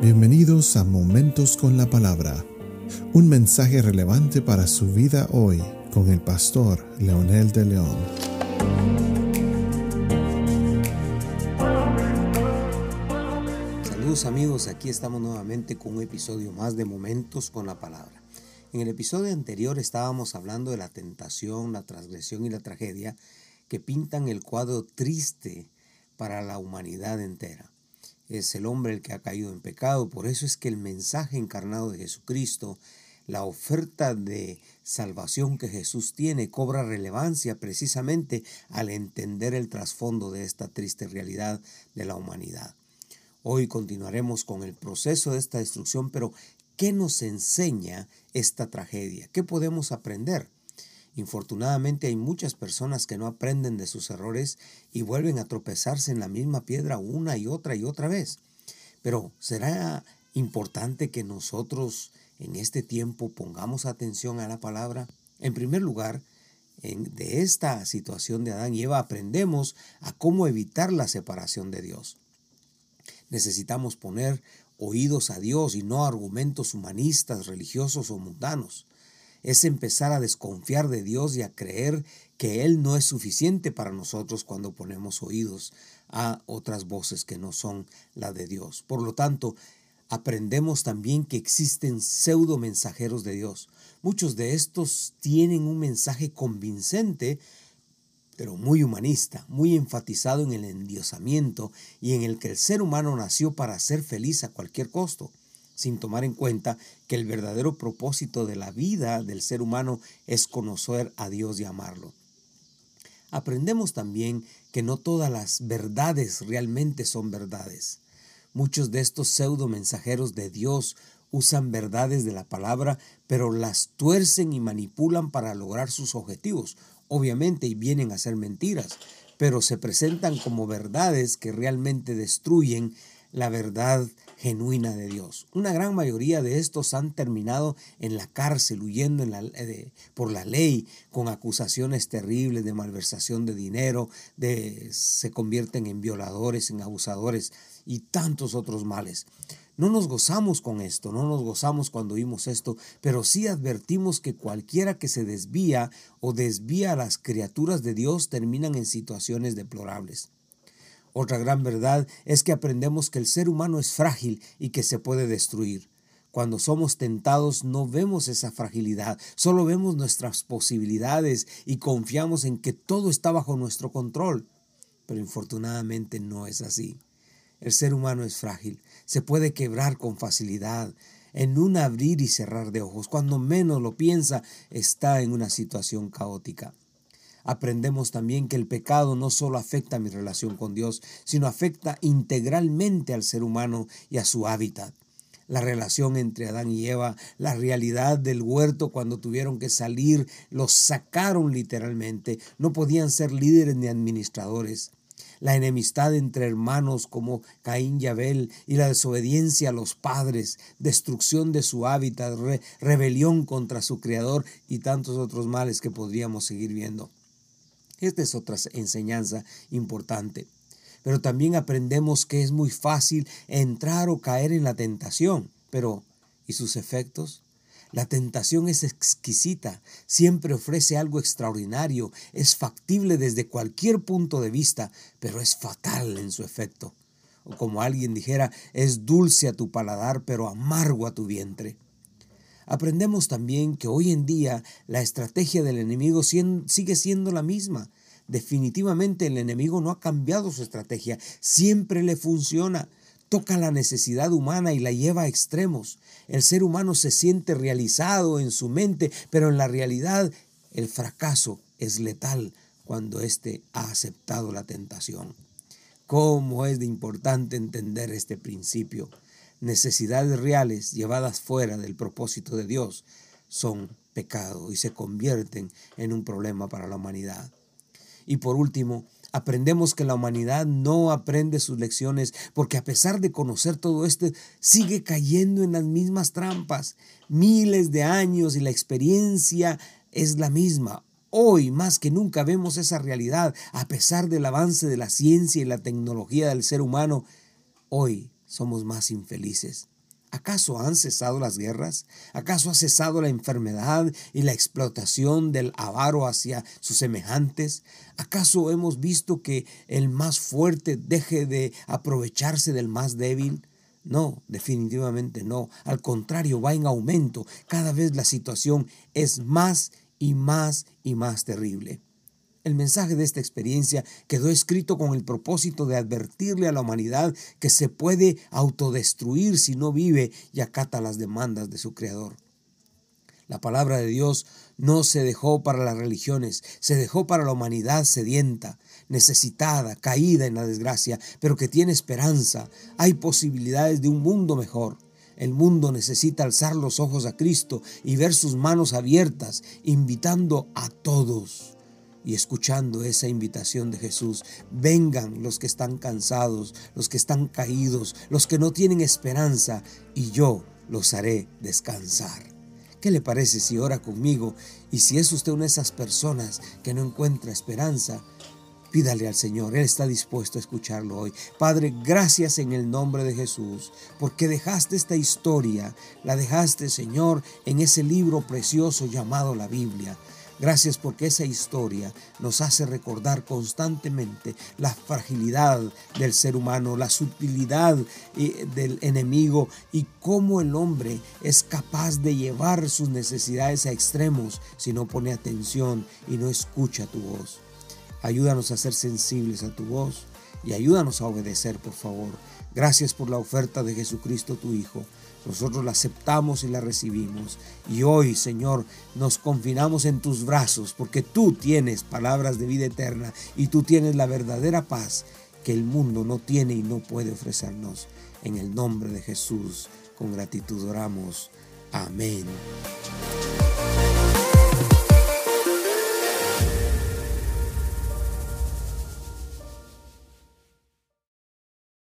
Bienvenidos a Momentos con la Palabra, un mensaje relevante para su vida hoy con el pastor Leonel de León. Saludos amigos, aquí estamos nuevamente con un episodio más de Momentos con la Palabra. En el episodio anterior estábamos hablando de la tentación, la transgresión y la tragedia que pintan el cuadro triste para la humanidad entera es el hombre el que ha caído en pecado. Por eso es que el mensaje encarnado de Jesucristo, la oferta de salvación que Jesús tiene, cobra relevancia precisamente al entender el trasfondo de esta triste realidad de la humanidad. Hoy continuaremos con el proceso de esta destrucción, pero ¿qué nos enseña esta tragedia? ¿Qué podemos aprender? Infortunadamente hay muchas personas que no aprenden de sus errores y vuelven a tropezarse en la misma piedra una y otra y otra vez. Pero será importante que nosotros en este tiempo pongamos atención a la palabra. En primer lugar, de esta situación de Adán y Eva aprendemos a cómo evitar la separación de Dios. Necesitamos poner oídos a Dios y no argumentos humanistas, religiosos o mundanos es empezar a desconfiar de Dios y a creer que Él no es suficiente para nosotros cuando ponemos oídos a otras voces que no son la de Dios. Por lo tanto, aprendemos también que existen pseudo mensajeros de Dios. Muchos de estos tienen un mensaje convincente, pero muy humanista, muy enfatizado en el endiosamiento y en el que el ser humano nació para ser feliz a cualquier costo sin tomar en cuenta que el verdadero propósito de la vida del ser humano es conocer a Dios y amarlo. Aprendemos también que no todas las verdades realmente son verdades. Muchos de estos pseudo mensajeros de Dios usan verdades de la palabra, pero las tuercen y manipulan para lograr sus objetivos. Obviamente, y vienen a ser mentiras, pero se presentan como verdades que realmente destruyen la verdad genuina de Dios. Una gran mayoría de estos han terminado en la cárcel, huyendo eh, por la ley, con acusaciones terribles de malversación de dinero, se convierten en violadores, en abusadores y tantos otros males. No nos gozamos con esto, no nos gozamos cuando oímos esto, pero sí advertimos que cualquiera que se desvía o desvía a las criaturas de Dios terminan en situaciones deplorables. Otra gran verdad es que aprendemos que el ser humano es frágil y que se puede destruir. Cuando somos tentados no vemos esa fragilidad, solo vemos nuestras posibilidades y confiamos en que todo está bajo nuestro control. Pero infortunadamente no es así. El ser humano es frágil, se puede quebrar con facilidad, en un abrir y cerrar de ojos. Cuando menos lo piensa, está en una situación caótica aprendemos también que el pecado no solo afecta mi relación con Dios, sino afecta integralmente al ser humano y a su hábitat. La relación entre Adán y Eva, la realidad del huerto cuando tuvieron que salir, los sacaron literalmente, no podían ser líderes ni administradores la enemistad entre hermanos como Caín y Abel y la desobediencia a los padres, destrucción de su hábitat, rebelión contra su creador y tantos otros males que podríamos seguir viendo. Esta es otra enseñanza importante. Pero también aprendemos que es muy fácil entrar o caer en la tentación. Pero, ¿y sus efectos? La tentación es exquisita, siempre ofrece algo extraordinario, es factible desde cualquier punto de vista, pero es fatal en su efecto. O como alguien dijera, es dulce a tu paladar, pero amargo a tu vientre. Aprendemos también que hoy en día la estrategia del enemigo sigue siendo la misma. Definitivamente el enemigo no ha cambiado su estrategia, siempre le funciona. Toca la necesidad humana y la lleva a extremos. El ser humano se siente realizado en su mente, pero en la realidad el fracaso es letal cuando éste ha aceptado la tentación. ¿Cómo es de importante entender este principio? Necesidades reales llevadas fuera del propósito de Dios son pecado y se convierten en un problema para la humanidad. Y por último, aprendemos que la humanidad no aprende sus lecciones porque a pesar de conocer todo esto, sigue cayendo en las mismas trampas. Miles de años y la experiencia es la misma. Hoy más que nunca vemos esa realidad, a pesar del avance de la ciencia y la tecnología del ser humano. Hoy somos más infelices. ¿Acaso han cesado las guerras? ¿Acaso ha cesado la enfermedad y la explotación del avaro hacia sus semejantes? ¿Acaso hemos visto que el más fuerte deje de aprovecharse del más débil? No, definitivamente no. Al contrario, va en aumento. Cada vez la situación es más y más y más terrible. El mensaje de esta experiencia quedó escrito con el propósito de advertirle a la humanidad que se puede autodestruir si no vive y acata las demandas de su Creador. La palabra de Dios no se dejó para las religiones, se dejó para la humanidad sedienta, necesitada, caída en la desgracia, pero que tiene esperanza. Hay posibilidades de un mundo mejor. El mundo necesita alzar los ojos a Cristo y ver sus manos abiertas, invitando a todos y escuchando esa invitación de Jesús, vengan los que están cansados, los que están caídos, los que no tienen esperanza, y yo los haré descansar. ¿Qué le parece si ora conmigo? Y si es usted una de esas personas que no encuentra esperanza, Pídale al Señor, Él está dispuesto a escucharlo hoy. Padre, gracias en el nombre de Jesús, porque dejaste esta historia, la dejaste, Señor, en ese libro precioso llamado la Biblia. Gracias porque esa historia nos hace recordar constantemente la fragilidad del ser humano, la sutilidad eh, del enemigo y cómo el hombre es capaz de llevar sus necesidades a extremos si no pone atención y no escucha tu voz. Ayúdanos a ser sensibles a tu voz y ayúdanos a obedecer, por favor. Gracias por la oferta de Jesucristo tu Hijo nosotros la aceptamos y la recibimos. Y hoy, Señor, nos confinamos en tus brazos porque tú tienes palabras de vida eterna y tú tienes la verdadera paz que el mundo no tiene y no puede ofrecernos. En el nombre de Jesús, con gratitud oramos. Amén.